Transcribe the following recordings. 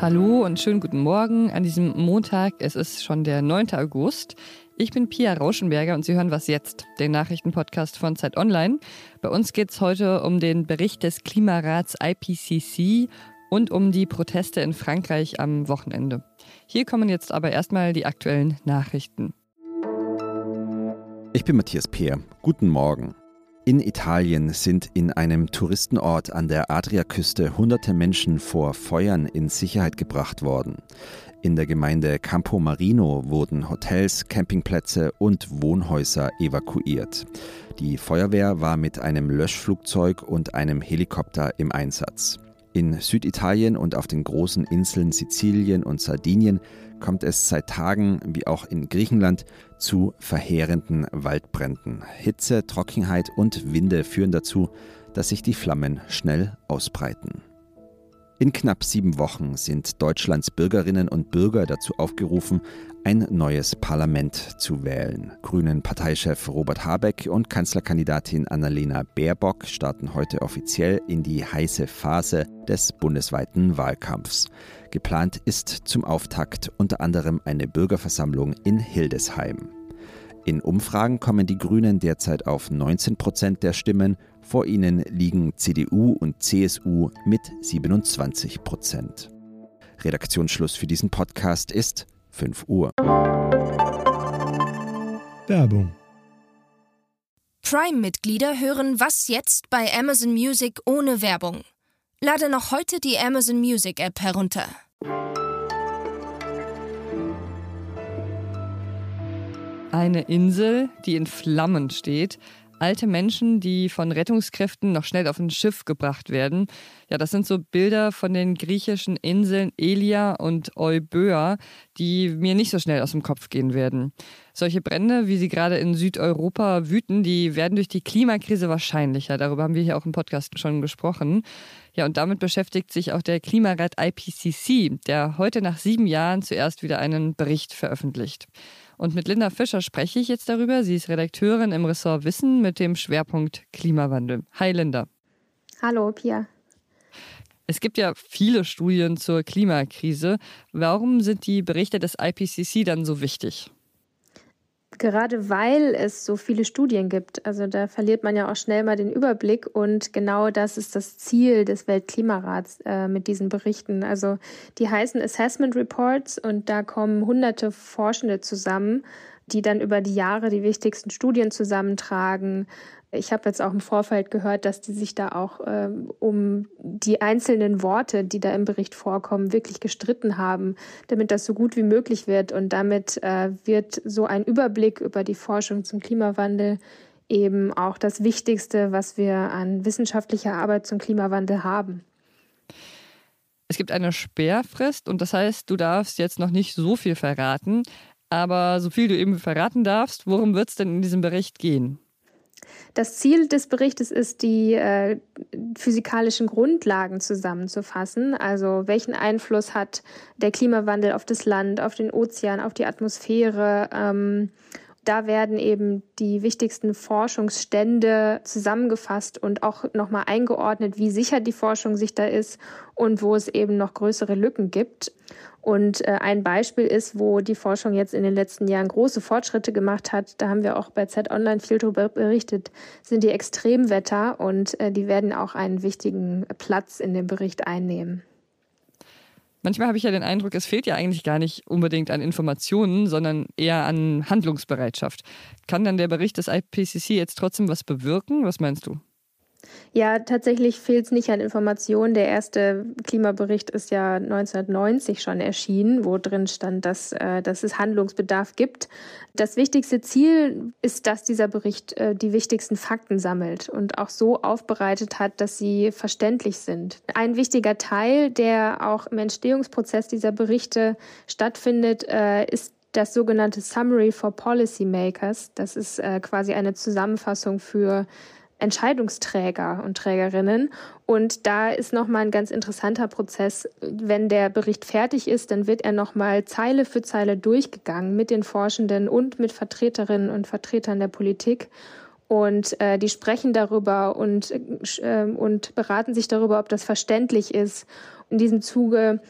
Hallo und schönen guten Morgen an diesem Montag. Es ist schon der 9. August. Ich bin Pia Rauschenberger und Sie hören Was jetzt, den Nachrichtenpodcast von Zeit Online. Bei uns geht es heute um den Bericht des Klimarats IPCC und um die Proteste in Frankreich am Wochenende. Hier kommen jetzt aber erstmal die aktuellen Nachrichten. Ich bin Matthias Peer. Guten Morgen. In Italien sind in einem Touristenort an der Adriaküste hunderte Menschen vor Feuern in Sicherheit gebracht worden. In der Gemeinde Campo Marino wurden Hotels, Campingplätze und Wohnhäuser evakuiert. Die Feuerwehr war mit einem Löschflugzeug und einem Helikopter im Einsatz. In Süditalien und auf den großen Inseln Sizilien und Sardinien kommt es seit Tagen, wie auch in Griechenland, zu verheerenden Waldbränden. Hitze, Trockenheit und Winde führen dazu, dass sich die Flammen schnell ausbreiten. In knapp sieben Wochen sind Deutschlands Bürgerinnen und Bürger dazu aufgerufen, ein neues Parlament zu wählen. Grünen Parteichef Robert Habeck und Kanzlerkandidatin Annalena Baerbock starten heute offiziell in die heiße Phase des bundesweiten Wahlkampfs. Geplant ist zum Auftakt unter anderem eine Bürgerversammlung in Hildesheim. In Umfragen kommen die Grünen derzeit auf 19 Prozent der Stimmen. Vor ihnen liegen CDU und CSU mit 27 Prozent. Redaktionsschluss für diesen Podcast ist 5 Uhr. Werbung. Prime-Mitglieder hören Was jetzt bei Amazon Music ohne Werbung. Lade noch heute die Amazon Music App herunter. Eine Insel, die in Flammen steht. Alte Menschen, die von Rettungskräften noch schnell auf ein Schiff gebracht werden. Ja, das sind so Bilder von den griechischen Inseln Elia und Euböa, die mir nicht so schnell aus dem Kopf gehen werden. Solche Brände, wie sie gerade in Südeuropa wüten, die werden durch die Klimakrise wahrscheinlicher. Darüber haben wir hier auch im Podcast schon gesprochen. Ja, und damit beschäftigt sich auch der Klimarat IPCC, der heute nach sieben Jahren zuerst wieder einen Bericht veröffentlicht. Und mit Linda Fischer spreche ich jetzt darüber. Sie ist Redakteurin im Ressort Wissen mit dem Schwerpunkt Klimawandel. Hi Linda. Hallo Pia. Es gibt ja viele Studien zur Klimakrise. Warum sind die Berichte des IPCC dann so wichtig? Gerade weil es so viele Studien gibt, also da verliert man ja auch schnell mal den Überblick und genau das ist das Ziel des Weltklimarats äh, mit diesen Berichten. Also die heißen Assessment Reports und da kommen hunderte Forschende zusammen, die dann über die Jahre die wichtigsten Studien zusammentragen, ich habe jetzt auch im Vorfeld gehört, dass die sich da auch ähm, um die einzelnen Worte, die da im Bericht vorkommen, wirklich gestritten haben, damit das so gut wie möglich wird. Und damit äh, wird so ein Überblick über die Forschung zum Klimawandel eben auch das Wichtigste, was wir an wissenschaftlicher Arbeit zum Klimawandel haben. Es gibt eine Sperrfrist und das heißt, du darfst jetzt noch nicht so viel verraten. Aber so viel du eben verraten darfst, worum wird es denn in diesem Bericht gehen? Das Ziel des Berichtes ist, die äh, physikalischen Grundlagen zusammenzufassen. Also welchen Einfluss hat der Klimawandel auf das Land, auf den Ozean, auf die Atmosphäre? Ähm, da werden eben die wichtigsten Forschungsstände zusammengefasst und auch nochmal eingeordnet, wie sicher die Forschung sich da ist und wo es eben noch größere Lücken gibt. Und äh, ein Beispiel ist, wo die Forschung jetzt in den letzten Jahren große Fortschritte gemacht hat, da haben wir auch bei Z Online viel darüber berichtet, sind die Extremwetter und äh, die werden auch einen wichtigen Platz in dem Bericht einnehmen. Manchmal habe ich ja den Eindruck, es fehlt ja eigentlich gar nicht unbedingt an Informationen, sondern eher an Handlungsbereitschaft. Kann dann der Bericht des IPCC jetzt trotzdem was bewirken? Was meinst du? Ja, tatsächlich fehlt es nicht an Informationen. Der erste Klimabericht ist ja 1990 schon erschienen, wo drin stand, dass, äh, dass es Handlungsbedarf gibt. Das wichtigste Ziel ist, dass dieser Bericht äh, die wichtigsten Fakten sammelt und auch so aufbereitet hat, dass sie verständlich sind. Ein wichtiger Teil, der auch im Entstehungsprozess dieser Berichte stattfindet, äh, ist das sogenannte Summary for Policymakers. Das ist äh, quasi eine Zusammenfassung für Entscheidungsträger und Trägerinnen. Und da ist nochmal ein ganz interessanter Prozess. Wenn der Bericht fertig ist, dann wird er nochmal Zeile für Zeile durchgegangen mit den Forschenden und mit Vertreterinnen und Vertretern der Politik. Und äh, die sprechen darüber und, äh, und beraten sich darüber, ob das verständlich ist. In diesem Zuge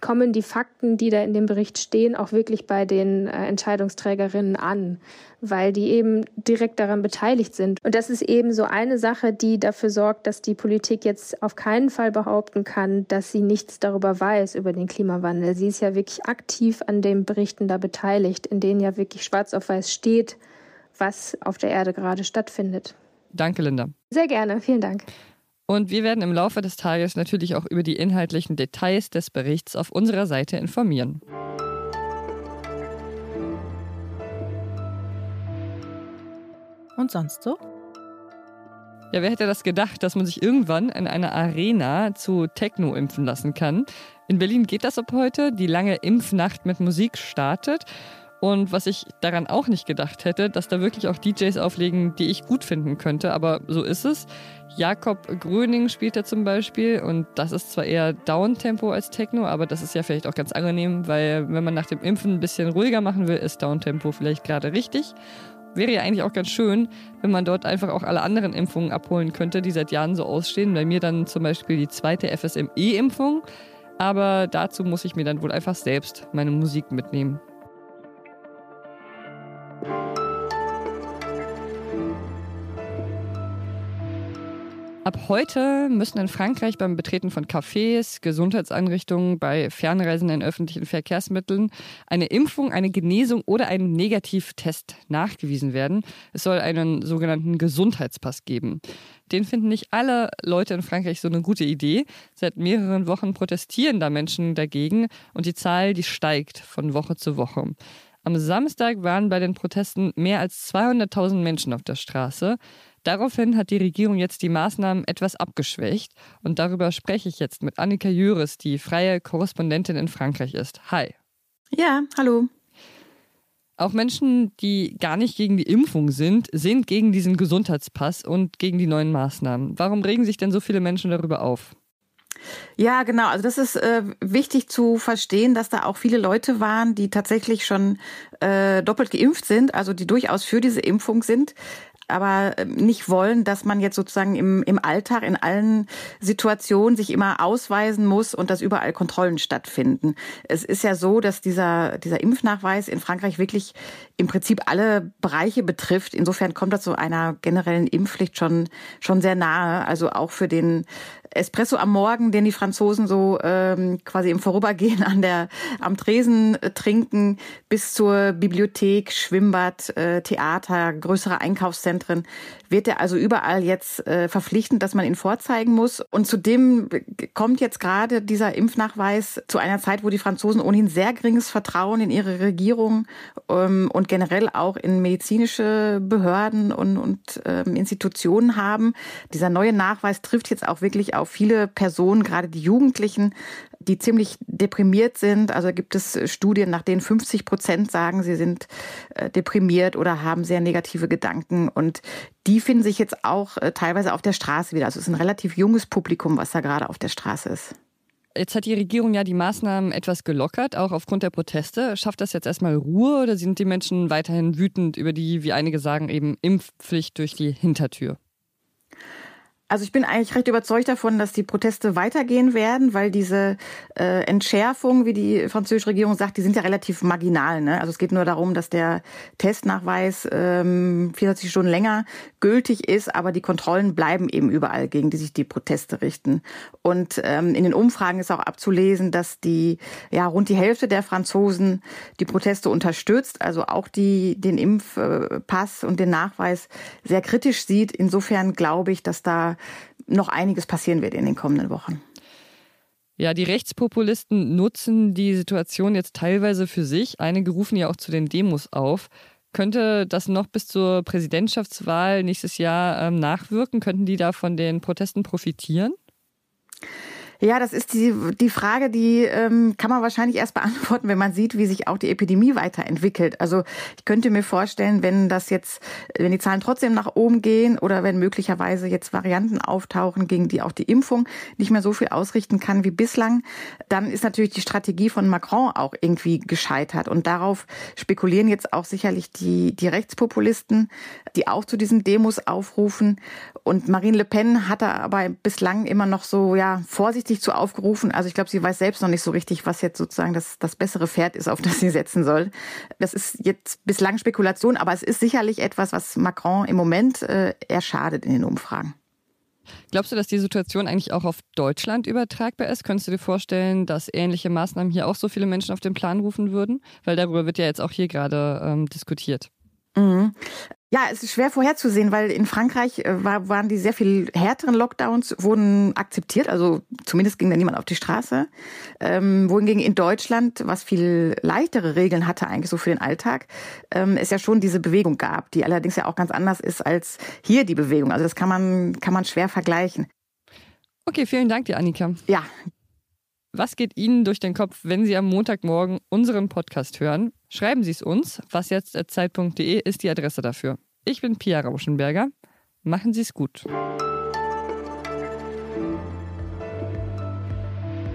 kommen die Fakten, die da in dem Bericht stehen, auch wirklich bei den äh, Entscheidungsträgerinnen an, weil die eben direkt daran beteiligt sind. Und das ist eben so eine Sache, die dafür sorgt, dass die Politik jetzt auf keinen Fall behaupten kann, dass sie nichts darüber weiß, über den Klimawandel. Sie ist ja wirklich aktiv an den Berichten da beteiligt, in denen ja wirklich schwarz auf weiß steht, was auf der Erde gerade stattfindet. Danke, Linda. Sehr gerne, vielen Dank. Und wir werden im Laufe des Tages natürlich auch über die inhaltlichen Details des Berichts auf unserer Seite informieren. Und sonst so? Ja, wer hätte das gedacht, dass man sich irgendwann in einer Arena zu Techno impfen lassen kann? In Berlin geht das ab heute. Die lange Impfnacht mit Musik startet. Und was ich daran auch nicht gedacht hätte, dass da wirklich auch DJs auflegen, die ich gut finden könnte. Aber so ist es. Jakob Gröning spielt da zum Beispiel und das ist zwar eher Downtempo als Techno, aber das ist ja vielleicht auch ganz angenehm, weil wenn man nach dem Impfen ein bisschen ruhiger machen will, ist Downtempo vielleicht gerade richtig. Wäre ja eigentlich auch ganz schön, wenn man dort einfach auch alle anderen Impfungen abholen könnte, die seit Jahren so ausstehen. Bei mir dann zum Beispiel die zweite FSME-Impfung. Aber dazu muss ich mir dann wohl einfach selbst meine Musik mitnehmen. Heute müssen in Frankreich beim Betreten von Cafés, Gesundheitseinrichtungen, bei Fernreisen in öffentlichen Verkehrsmitteln eine Impfung, eine Genesung oder ein Negativtest nachgewiesen werden. Es soll einen sogenannten Gesundheitspass geben. Den finden nicht alle Leute in Frankreich so eine gute Idee. Seit mehreren Wochen protestieren da Menschen dagegen und die Zahl, die steigt von Woche zu Woche. Am Samstag waren bei den Protesten mehr als 200.000 Menschen auf der Straße. Daraufhin hat die Regierung jetzt die Maßnahmen etwas abgeschwächt und darüber spreche ich jetzt mit Annika Jüris, die freie Korrespondentin in Frankreich ist. Hi. Ja, hallo. Auch Menschen, die gar nicht gegen die Impfung sind, sind gegen diesen Gesundheitspass und gegen die neuen Maßnahmen. Warum regen sich denn so viele Menschen darüber auf? Ja, genau. Also das ist äh, wichtig zu verstehen, dass da auch viele Leute waren, die tatsächlich schon äh, doppelt geimpft sind, also die durchaus für diese Impfung sind aber ähm, nicht wollen, dass man jetzt sozusagen im, im Alltag in allen Situationen sich immer ausweisen muss und dass überall Kontrollen stattfinden. Es ist ja so, dass dieser, dieser Impfnachweis in Frankreich wirklich im Prinzip alle Bereiche betrifft. Insofern kommt das zu einer generellen Impfpflicht schon, schon sehr nahe. Also auch für den Espresso am Morgen, den die Franzosen so ähm, quasi im Vorübergehen an der am Tresen äh, trinken, bis zur Bibliothek, Schwimmbad, äh, Theater, größere Einkaufszentren, wird er also überall jetzt äh, verpflichtend, dass man ihn vorzeigen muss. Und zudem kommt jetzt gerade dieser Impfnachweis zu einer Zeit, wo die Franzosen ohnehin sehr geringes Vertrauen in ihre Regierung ähm, und generell auch in medizinische Behörden und, und ähm, Institutionen haben. Dieser neue Nachweis trifft jetzt auch wirklich auf viele Personen, gerade die Jugendlichen, die ziemlich deprimiert sind. Also gibt es Studien, nach denen 50 Prozent sagen, sie sind äh, deprimiert oder haben sehr negative Gedanken. Und die finden sich jetzt auch äh, teilweise auf der Straße wieder. Also es ist ein relativ junges Publikum, was da gerade auf der Straße ist. Jetzt hat die Regierung ja die Maßnahmen etwas gelockert, auch aufgrund der Proteste. Schafft das jetzt erstmal Ruhe oder sind die Menschen weiterhin wütend über die, wie einige sagen, eben Impfpflicht durch die Hintertür? Also ich bin eigentlich recht überzeugt davon, dass die Proteste weitergehen werden, weil diese äh, Entschärfung, wie die französische Regierung sagt, die sind ja relativ marginal. Ne? Also es geht nur darum, dass der Testnachweis ähm, 24 Stunden länger gültig ist, aber die Kontrollen bleiben eben überall, gegen die sich die Proteste richten. Und ähm, in den Umfragen ist auch abzulesen, dass die ja rund die Hälfte der Franzosen die Proteste unterstützt, also auch die den Impfpass und den Nachweis sehr kritisch sieht. Insofern glaube ich, dass da noch einiges passieren wird in den kommenden Wochen. Ja, die Rechtspopulisten nutzen die Situation jetzt teilweise für sich. Einige rufen ja auch zu den Demos auf. Könnte das noch bis zur Präsidentschaftswahl nächstes Jahr ähm, nachwirken? Könnten die da von den Protesten profitieren? Ja, das ist die, die Frage, die ähm, kann man wahrscheinlich erst beantworten, wenn man sieht, wie sich auch die Epidemie weiterentwickelt. Also ich könnte mir vorstellen, wenn das jetzt, wenn die Zahlen trotzdem nach oben gehen oder wenn möglicherweise jetzt Varianten auftauchen, gegen die auch die Impfung nicht mehr so viel ausrichten kann wie bislang, dann ist natürlich die Strategie von Macron auch irgendwie gescheitert. Und darauf spekulieren jetzt auch sicherlich die, die Rechtspopulisten, die auch zu diesen Demos aufrufen. Und Marine Le Pen hat da aber bislang immer noch so, ja, vorsichtig vorsichtig zu aufgerufen. Also ich glaube, sie weiß selbst noch nicht so richtig, was jetzt sozusagen das, das bessere Pferd ist, auf das sie setzen soll. Das ist jetzt bislang Spekulation, aber es ist sicherlich etwas, was Macron im Moment äh, eher schadet in den Umfragen. Glaubst du, dass die Situation eigentlich auch auf Deutschland übertragbar ist? Könntest du dir vorstellen, dass ähnliche Maßnahmen hier auch so viele Menschen auf den Plan rufen würden? Weil darüber wird ja jetzt auch hier gerade ähm, diskutiert. Ja, es ist schwer vorherzusehen, weil in Frankreich äh, war, waren die sehr viel härteren Lockdowns, wurden akzeptiert, also zumindest ging da niemand auf die Straße. Ähm, wohingegen in Deutschland, was viel leichtere Regeln hatte eigentlich so für den Alltag, ähm, es ja schon diese Bewegung gab, die allerdings ja auch ganz anders ist als hier die Bewegung. Also das kann man, kann man schwer vergleichen. Okay, vielen Dank dir, Annika. Ja, was geht Ihnen durch den Kopf, wenn Sie am Montagmorgen unseren Podcast hören? Schreiben Sie es uns. wasjetzt.zeit.de ist die Adresse dafür. Ich bin Pia Rauschenberger. Machen Sie es gut.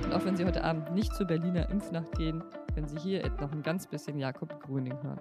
Und auch wenn Sie heute Abend nicht zur Berliner Impfnacht gehen, können Sie hier noch ein ganz bisschen Jakob Grüning hören.